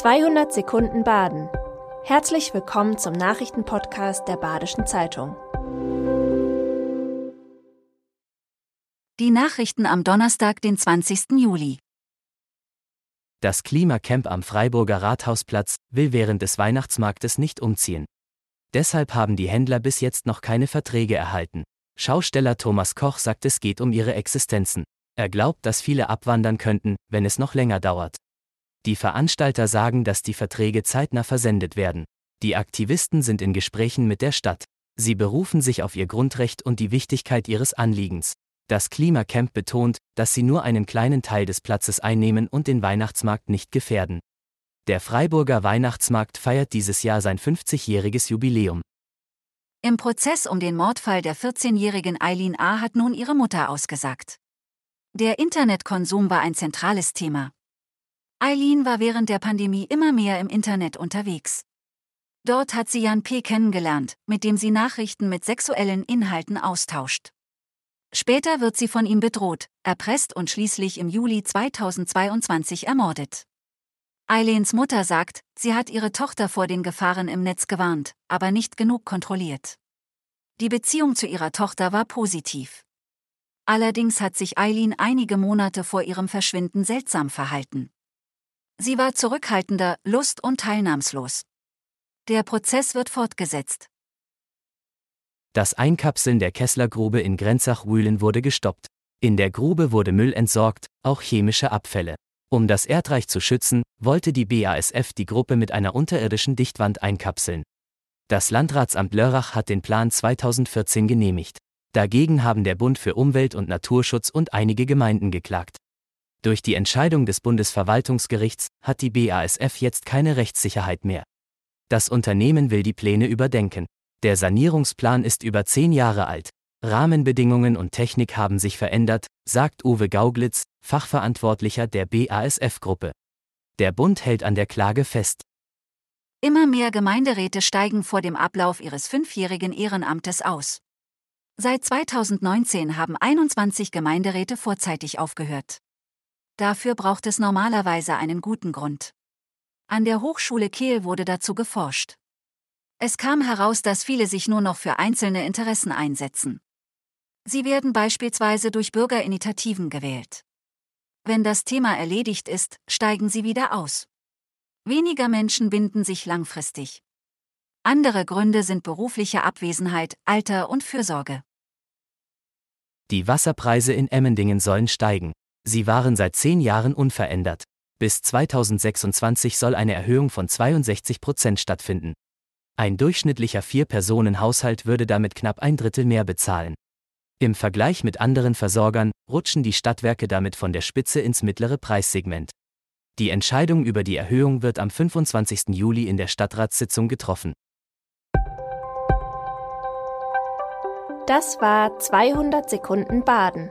200 Sekunden Baden. Herzlich willkommen zum Nachrichtenpodcast der Badischen Zeitung. Die Nachrichten am Donnerstag, den 20. Juli. Das Klimacamp am Freiburger Rathausplatz will während des Weihnachtsmarktes nicht umziehen. Deshalb haben die Händler bis jetzt noch keine Verträge erhalten. Schausteller Thomas Koch sagt, es geht um ihre Existenzen. Er glaubt, dass viele abwandern könnten, wenn es noch länger dauert. Die Veranstalter sagen, dass die Verträge zeitnah versendet werden. Die Aktivisten sind in Gesprächen mit der Stadt. Sie berufen sich auf ihr Grundrecht und die Wichtigkeit ihres Anliegens. Das Klimacamp betont, dass sie nur einen kleinen Teil des Platzes einnehmen und den Weihnachtsmarkt nicht gefährden. Der Freiburger Weihnachtsmarkt feiert dieses Jahr sein 50-jähriges Jubiläum. Im Prozess um den Mordfall der 14-jährigen Eileen A. hat nun ihre Mutter ausgesagt. Der Internetkonsum war ein zentrales Thema. Eileen war während der Pandemie immer mehr im Internet unterwegs. Dort hat sie Jan P. kennengelernt, mit dem sie Nachrichten mit sexuellen Inhalten austauscht. Später wird sie von ihm bedroht, erpresst und schließlich im Juli 2022 ermordet. Eileens Mutter sagt, sie hat ihre Tochter vor den Gefahren im Netz gewarnt, aber nicht genug kontrolliert. Die Beziehung zu ihrer Tochter war positiv. Allerdings hat sich Eileen einige Monate vor ihrem Verschwinden seltsam verhalten. Sie war zurückhaltender, lust- und teilnahmslos. Der Prozess wird fortgesetzt. Das Einkapseln der Kesslergrube in Grenzach-Rühlen wurde gestoppt. In der Grube wurde Müll entsorgt, auch chemische Abfälle. Um das Erdreich zu schützen, wollte die BASF die Gruppe mit einer unterirdischen Dichtwand einkapseln. Das Landratsamt Lörrach hat den Plan 2014 genehmigt. Dagegen haben der Bund für Umwelt und Naturschutz und einige Gemeinden geklagt. Durch die Entscheidung des Bundesverwaltungsgerichts hat die BASF jetzt keine Rechtssicherheit mehr. Das Unternehmen will die Pläne überdenken. Der Sanierungsplan ist über zehn Jahre alt. Rahmenbedingungen und Technik haben sich verändert, sagt Uwe Gauglitz, Fachverantwortlicher der BASF-Gruppe. Der Bund hält an der Klage fest. Immer mehr Gemeinderäte steigen vor dem Ablauf ihres fünfjährigen Ehrenamtes aus. Seit 2019 haben 21 Gemeinderäte vorzeitig aufgehört. Dafür braucht es normalerweise einen guten Grund. An der Hochschule Kehl wurde dazu geforscht. Es kam heraus, dass viele sich nur noch für einzelne Interessen einsetzen. Sie werden beispielsweise durch Bürgerinitiativen gewählt. Wenn das Thema erledigt ist, steigen sie wieder aus. Weniger Menschen binden sich langfristig. Andere Gründe sind berufliche Abwesenheit, Alter und Fürsorge. Die Wasserpreise in Emmendingen sollen steigen. Sie waren seit zehn Jahren unverändert. Bis 2026 soll eine Erhöhung von 62 Prozent stattfinden. Ein durchschnittlicher Vier-Personen-Haushalt würde damit knapp ein Drittel mehr bezahlen. Im Vergleich mit anderen Versorgern rutschen die Stadtwerke damit von der Spitze ins mittlere Preissegment. Die Entscheidung über die Erhöhung wird am 25. Juli in der Stadtratssitzung getroffen. Das war 200 Sekunden Baden.